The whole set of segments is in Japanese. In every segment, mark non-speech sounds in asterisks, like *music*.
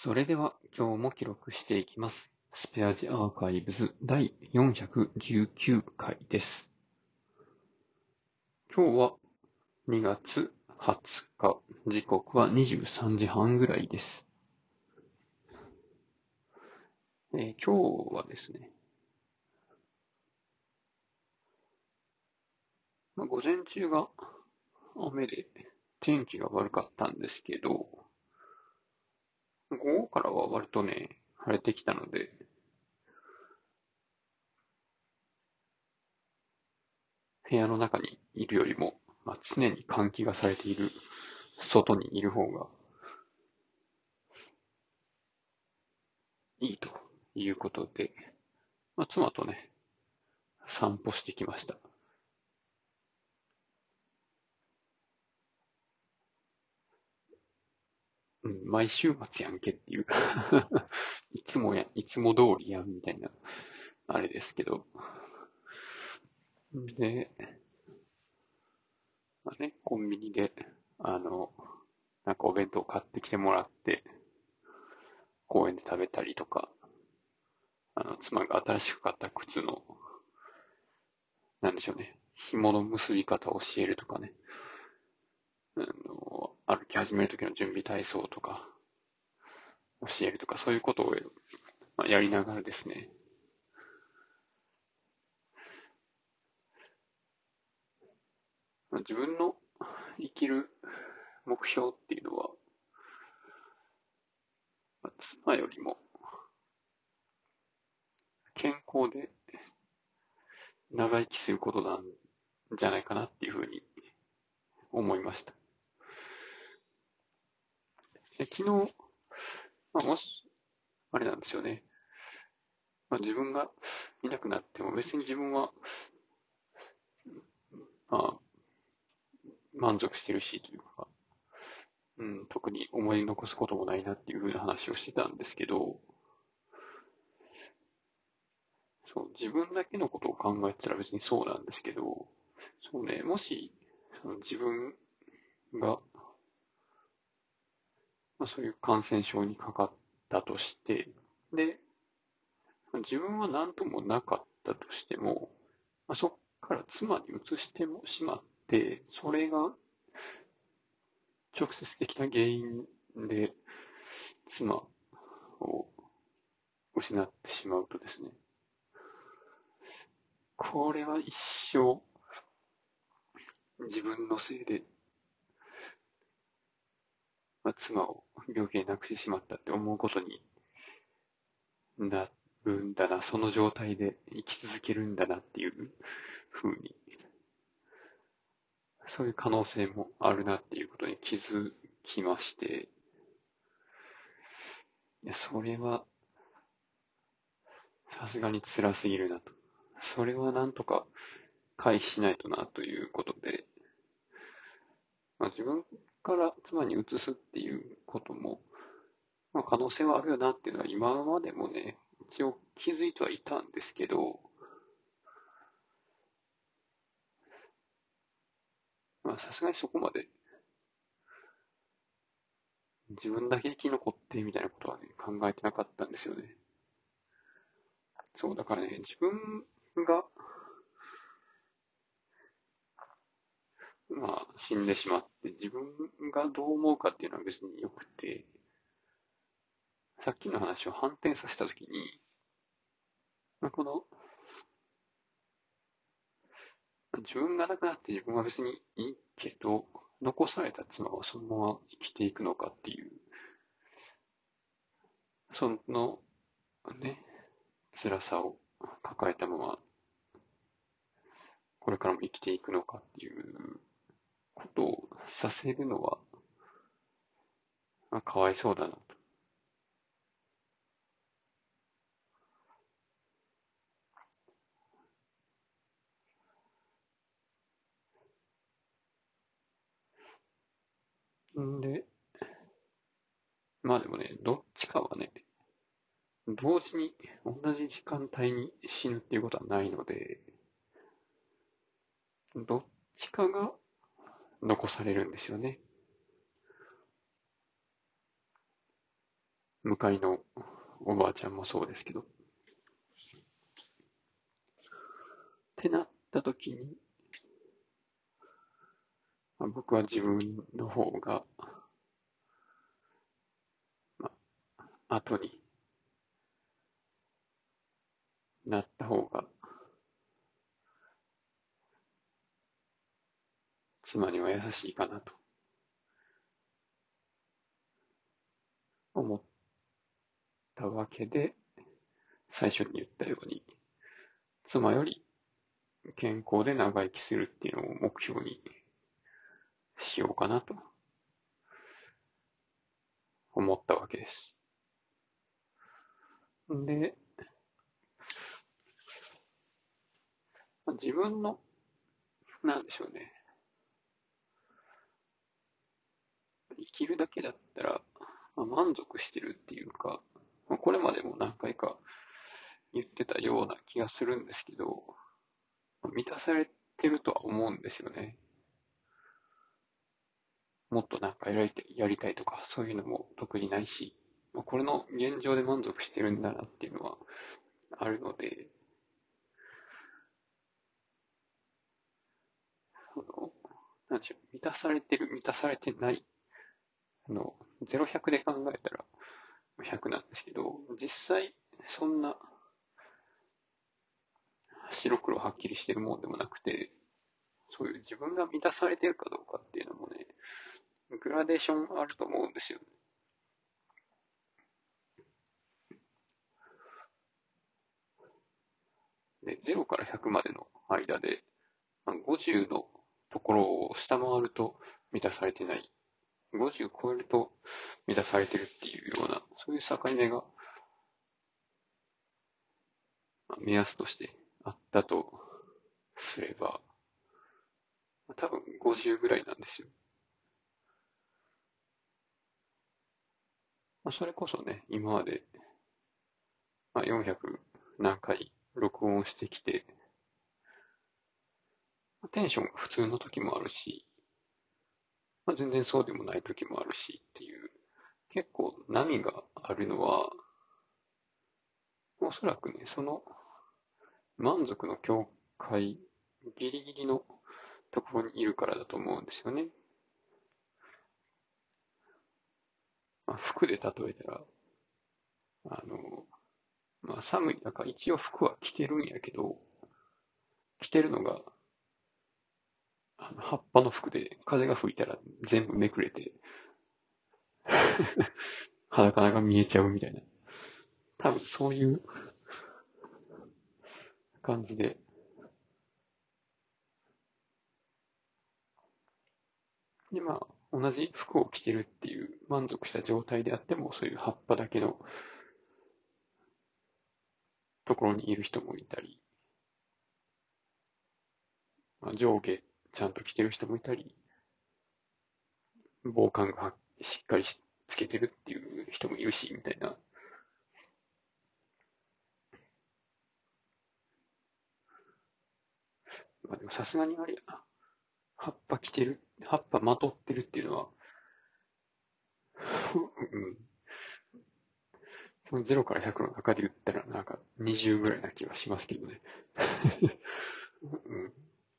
それでは今日も記録していきます。スペアジアーカイブズ第419回です。今日は2月20日、時刻は23時半ぐらいです。えー今日はですね、まあ、午前中が雨で天気が悪かったんですけど、午後からは割とね、晴れてきたので、部屋の中にいるよりも、まあ、常に換気がされている外にいる方がいいということで、まあ、妻とね、散歩してきました。毎週末やんけっていう。*laughs* いつもや、いつも通りやんみたいな、あれですけど。で、まあね、コンビニで、あの、なんかお弁当買ってきてもらって、公園で食べたりとか、あの、妻が新しく買った靴の、なんでしょうね、紐の結び方を教えるとかね、あの、き始める時の準備体操とか、教えるとか、そういうことを、まあ、やりながらですね、まあ自分の生きる目標っていうのは、まあ妻よりも健康で長生きすることなんじゃないかなっていうふうに思いました。で昨日、まあ、もし、あれなんですよね。まあ、自分がいなくなっても別に自分は、まあ、満足してるしというか、うん、特に思い残すこともないなっていうふうな話をしてたんですけど、そう、自分だけのことを考えたら別にそうなんですけど、そうね、もし、その自分が、まあ、そういう感染症にかかったとして、で、自分は何ともなかったとしても、まあ、そこから妻に移してもしまって、それが直接的な原因で妻を失ってしまうとですね、これは一生自分のせいで、まあ、妻を病気で亡くしてしまったって思うことになるんだな、その状態で生き続けるんだなっていうふうに、そういう可能性もあるなっていうことに気づきまして、いや、それは、さすがに辛すぎるなと。それはなんとか回避しないとなということで、まあ、自分から妻に移すっていうことも、まあ、可能性はあるよなっていうのは今までもね、一応気づいてはいたんですけど、まあさすがにそこまで自分だけ生き残ってみたいなことはね、考えてなかったんですよね。そう、だからね、自分が、まあ、死んでしまって、自分がどう思うかっていうのは別によくて、さっきの話を反転させたときに、まあ、この、自分が亡くなって自分は別にいいけど、残された妻はそのまま生きていくのかっていう、その、ね、辛さを抱えたまま、これからも生きていくのかっていうことをさせるのは、まあ、かわいそうだなと。んで、まあでもね、どっちかはね、同時に同じ時間帯に死ぬっていうことはないので、どっちかが残されるんですよね。向かいのおばあちゃんもそうですけど。ってなった時に、まあ、僕は自分の方が、まあ、後になった方が、妻には優しいかなと思ったわけで、最初に言ったように、妻より健康で長生きするっていうのを目標にしようかなと思ったわけです。で、自分の、なんでしょうね。生きるだけだったら、まあ、満足してるっていうか、まあ、これまでも何回か言ってたような気がするんですけど、満たされてるとは思うんですよね。もっとなんかやりたいやりたいとか、そういうのも特にないし、まあ、これの現状で満足してるんだなっていうのはあるので、その、なんでしょう、満たされてる、満たされてない、の、0、100で考えたら100なんですけど、実際、そんな、白黒はっきりしてるもんでもなくて、そういう自分が満たされてるかどうかっていうのもね、グラデーションあると思うんですよね。で、0から100までの間で、50のところを下回ると満たされてない。50超えると満たされてるっていうような、そういう境目が、目安としてあったとすれば、多分50ぐらいなんですよ。まあ、それこそね、今まで、まあ、400何回録音してきて、テンションが普通の時もあるし、まあ、全然そうでもない時もあるしっていう、結構波があるのは、おそらくね、その満足の境界、ギリギリのところにいるからだと思うんですよね。まあ、服で例えたら、あの、まあ寒い中、一応服は着てるんやけど、着てるのが、あの葉っぱの服で風が吹いたら全部めくれて *laughs* 裸が見えちゃうみたいな。多分そういう感じで、で、まあ、同じ服を着てるっていう満足した状態であっても、そういう葉っぱだけのところにいる人もいたり、まあ、上下ちゃんと着てる人もいたり、防寒がしっかりしつけてるっていう人もいるし、みたいな。まあでもさすがにあれやな。葉っぱ着てる、葉っぱまとってるっていうのは、うん。その0から100の中で言ったらなんか20ぐらいな気はしますけどね。*laughs* うん。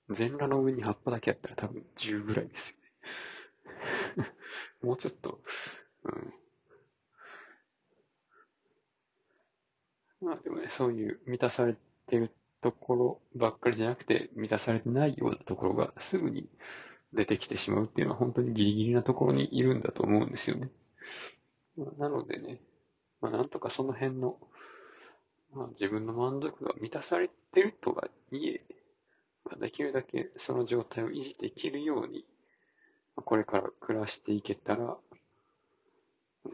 全裸の上に葉っぱだけやったら多分10ぐらいですよね。*laughs* もうちょっと、うん。まあでもね、そういう満たされてるところばっかりじゃなくて、満たされてないようなところがすぐに出てきてしまうっていうのは本当にギリギリなところにいるんだと思うんですよね。なのでね、まあなんとかその辺の、まあ自分の満足が満たされてるとはいえ、できるだけその状態を維持できるように、これから暮らしていけたら、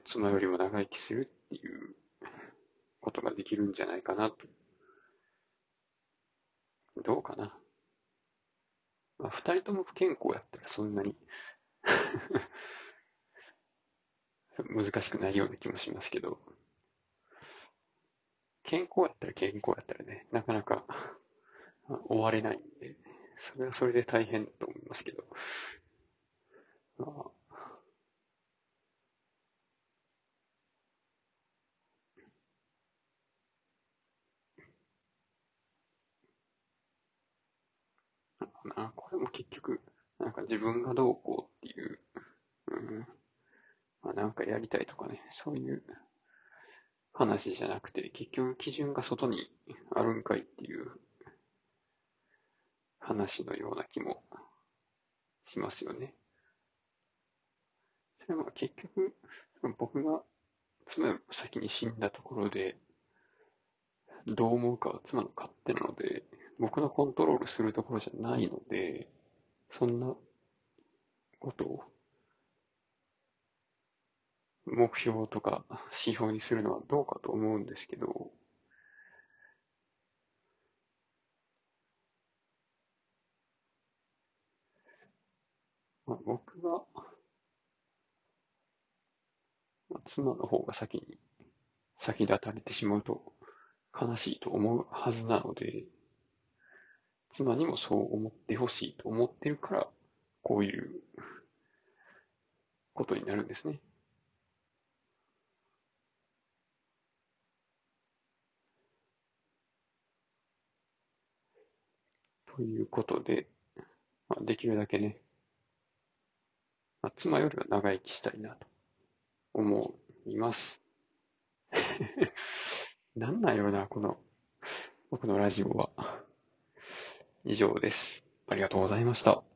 妻よりも長生きするっていうことができるんじゃないかなとどうかな。まあ、二人とも不健康やったらそんなに *laughs* 難しくないような気もしますけど、健康やったら健康やったらね、なかなか終われないんで、それはそれで大変と思いますけど。まあ、なこれも結局、なんか自分がどうこうっていう、うん、まあなんかやりたいとかね、そういう話じゃなくて、結局基準が外にあるんかいっていう話のような気もしますよね。それは結局、僕が妻が先に死んだところで、どう思うかは妻の勝手なので、僕のコントロールするところじゃないので、そんなことを目標とか指標にするのはどうかと思うんですけど、まあ、僕は、まあ、妻の方が先に先立たれてしまうと悲しいと思うはずなので、妻にもそう思ってほしいと思ってるから、こういうことになるんですね。ということで、まあ、できるだけね、まあ、妻よりは長生きしたいなと思います。*laughs* なんなんやろな、この、僕のラジオは。以上です。ありがとうございました。